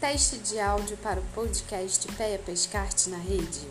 Teste de áudio para o podcast Peia Pescarte na rede.